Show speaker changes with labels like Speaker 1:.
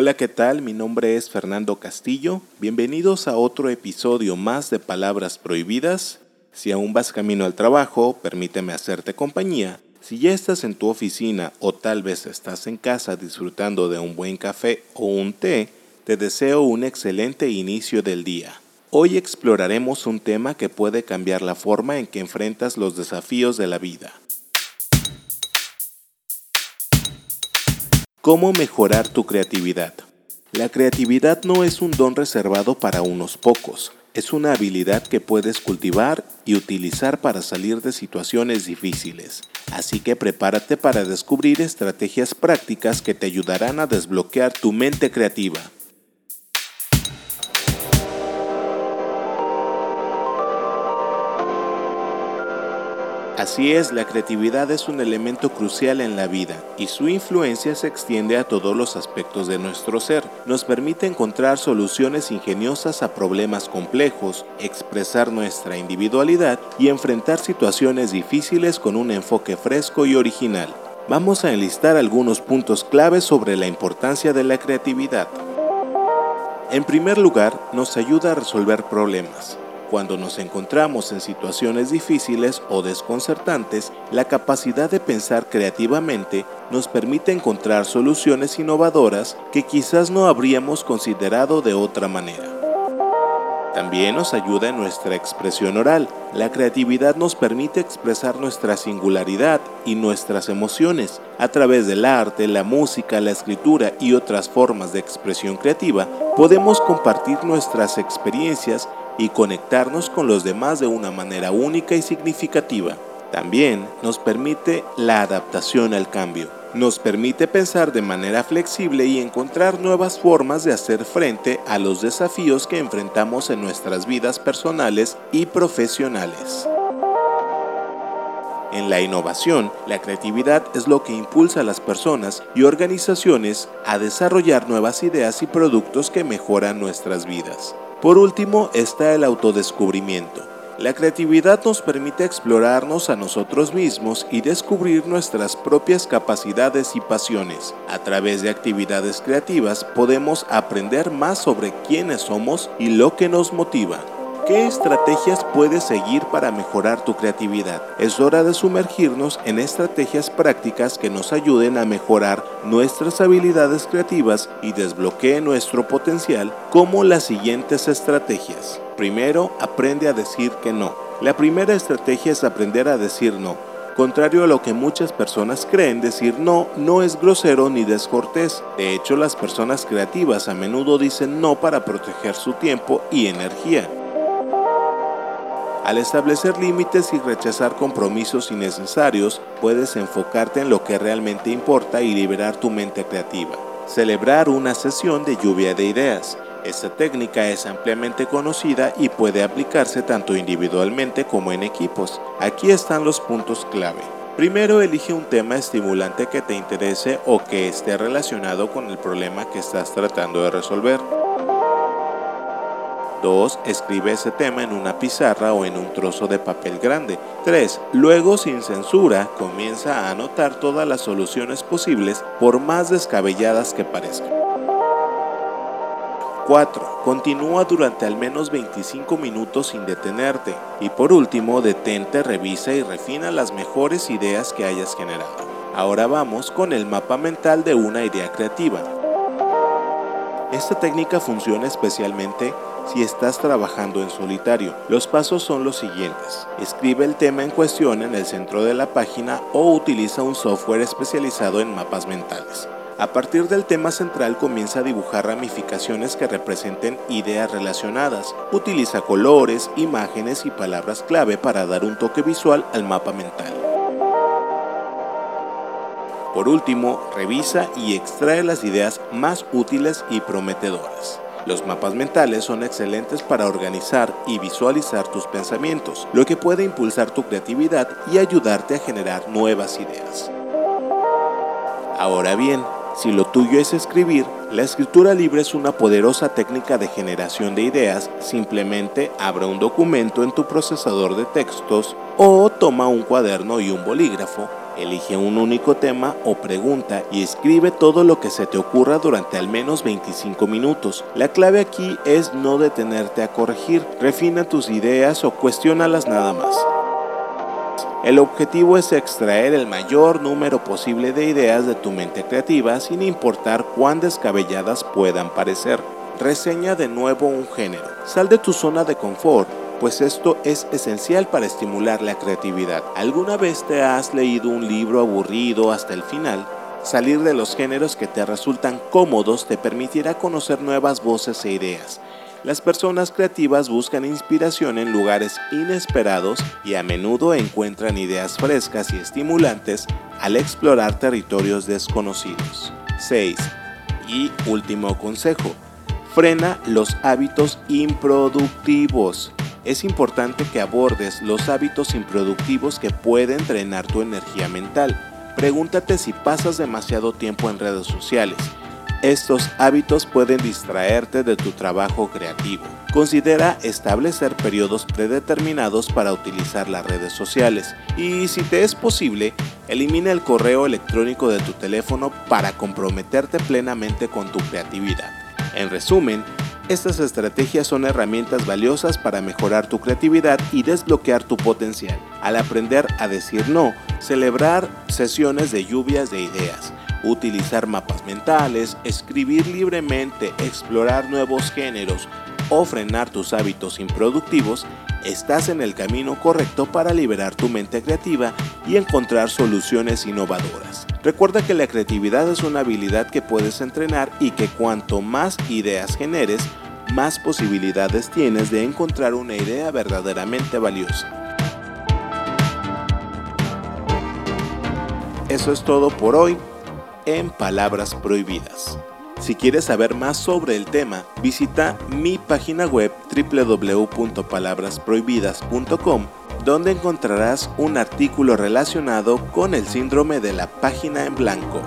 Speaker 1: Hola, ¿qué tal? Mi nombre es Fernando Castillo. Bienvenidos a otro episodio más de Palabras Prohibidas. Si aún vas camino al trabajo, permíteme hacerte compañía. Si ya estás en tu oficina o tal vez estás en casa disfrutando de un buen café o un té, te deseo un excelente inicio del día. Hoy exploraremos un tema que puede cambiar la forma en que enfrentas los desafíos de la vida. ¿Cómo mejorar tu creatividad? La creatividad no es un don reservado para unos pocos, es una habilidad que puedes cultivar y utilizar para salir de situaciones difíciles. Así que prepárate para descubrir estrategias prácticas que te ayudarán a desbloquear tu mente creativa. Así es, la creatividad es un elemento crucial en la vida y su influencia se extiende a todos los aspectos de nuestro ser. Nos permite encontrar soluciones ingeniosas a problemas complejos, expresar nuestra individualidad y enfrentar situaciones difíciles con un enfoque fresco y original. Vamos a enlistar algunos puntos claves sobre la importancia de la creatividad. En primer lugar, nos ayuda a resolver problemas. Cuando nos encontramos en situaciones difíciles o desconcertantes, la capacidad de pensar creativamente nos permite encontrar soluciones innovadoras que quizás no habríamos considerado de otra manera. También nos ayuda en nuestra expresión oral. La creatividad nos permite expresar nuestra singularidad y nuestras emociones. A través del arte, la música, la escritura y otras formas de expresión creativa, podemos compartir nuestras experiencias y conectarnos con los demás de una manera única y significativa. También nos permite la adaptación al cambio. Nos permite pensar de manera flexible y encontrar nuevas formas de hacer frente a los desafíos que enfrentamos en nuestras vidas personales y profesionales. En la innovación, la creatividad es lo que impulsa a las personas y organizaciones a desarrollar nuevas ideas y productos que mejoran nuestras vidas. Por último está el autodescubrimiento. La creatividad nos permite explorarnos a nosotros mismos y descubrir nuestras propias capacidades y pasiones. A través de actividades creativas podemos aprender más sobre quiénes somos y lo que nos motiva. ¿Qué estrategias puedes seguir para mejorar tu creatividad? Es hora de sumergirnos en estrategias prácticas que nos ayuden a mejorar nuestras habilidades creativas y desbloqueen nuestro potencial como las siguientes estrategias. Primero, aprende a decir que no. La primera estrategia es aprender a decir no. Contrario a lo que muchas personas creen, decir no no es grosero ni descortés. De hecho, las personas creativas a menudo dicen no para proteger su tiempo y energía. Al establecer límites y rechazar compromisos innecesarios, puedes enfocarte en lo que realmente importa y liberar tu mente creativa. Celebrar una sesión de lluvia de ideas. Esta técnica es ampliamente conocida y puede aplicarse tanto individualmente como en equipos. Aquí están los puntos clave. Primero, elige un tema estimulante que te interese o que esté relacionado con el problema que estás tratando de resolver. 2. Escribe ese tema en una pizarra o en un trozo de papel grande. 3. Luego, sin censura, comienza a anotar todas las soluciones posibles por más descabelladas que parezcan. 4. Continúa durante al menos 25 minutos sin detenerte. Y por último, detente, revisa y refina las mejores ideas que hayas generado. Ahora vamos con el mapa mental de una idea creativa. Esta técnica funciona especialmente si estás trabajando en solitario. Los pasos son los siguientes. Escribe el tema en cuestión en el centro de la página o utiliza un software especializado en mapas mentales. A partir del tema central comienza a dibujar ramificaciones que representen ideas relacionadas. Utiliza colores, imágenes y palabras clave para dar un toque visual al mapa mental. Por último, revisa y extrae las ideas más útiles y prometedoras. Los mapas mentales son excelentes para organizar y visualizar tus pensamientos, lo que puede impulsar tu creatividad y ayudarte a generar nuevas ideas. Ahora bien, si lo tuyo es escribir, la escritura libre es una poderosa técnica de generación de ideas. Simplemente abre un documento en tu procesador de textos o toma un cuaderno y un bolígrafo Elige un único tema o pregunta y escribe todo lo que se te ocurra durante al menos 25 minutos. La clave aquí es no detenerte a corregir, refina tus ideas o cuestiónalas nada más. El objetivo es extraer el mayor número posible de ideas de tu mente creativa sin importar cuán descabelladas puedan parecer. Reseña de nuevo un género. Sal de tu zona de confort pues esto es esencial para estimular la creatividad. ¿Alguna vez te has leído un libro aburrido hasta el final? Salir de los géneros que te resultan cómodos te permitirá conocer nuevas voces e ideas. Las personas creativas buscan inspiración en lugares inesperados y a menudo encuentran ideas frescas y estimulantes al explorar territorios desconocidos. 6. Y último consejo. Frena los hábitos improductivos es importante que abordes los hábitos improductivos que pueden drenar tu energía mental. Pregúntate si pasas demasiado tiempo en redes sociales. Estos hábitos pueden distraerte de tu trabajo creativo. Considera establecer periodos predeterminados para utilizar las redes sociales y si te es posible, elimina el correo electrónico de tu teléfono para comprometerte plenamente con tu creatividad. En resumen, estas estrategias son herramientas valiosas para mejorar tu creatividad y desbloquear tu potencial. Al aprender a decir no, celebrar sesiones de lluvias de ideas, utilizar mapas mentales, escribir libremente, explorar nuevos géneros o frenar tus hábitos improductivos, estás en el camino correcto para liberar tu mente creativa y encontrar soluciones innovadoras. Recuerda que la creatividad es una habilidad que puedes entrenar y que cuanto más ideas generes, más posibilidades tienes de encontrar una idea verdaderamente valiosa. Eso es todo por hoy en Palabras Prohibidas. Si quieres saber más sobre el tema, visita mi página web www.palabrasprohibidas.com donde encontrarás un artículo relacionado con el síndrome de la página en blanco.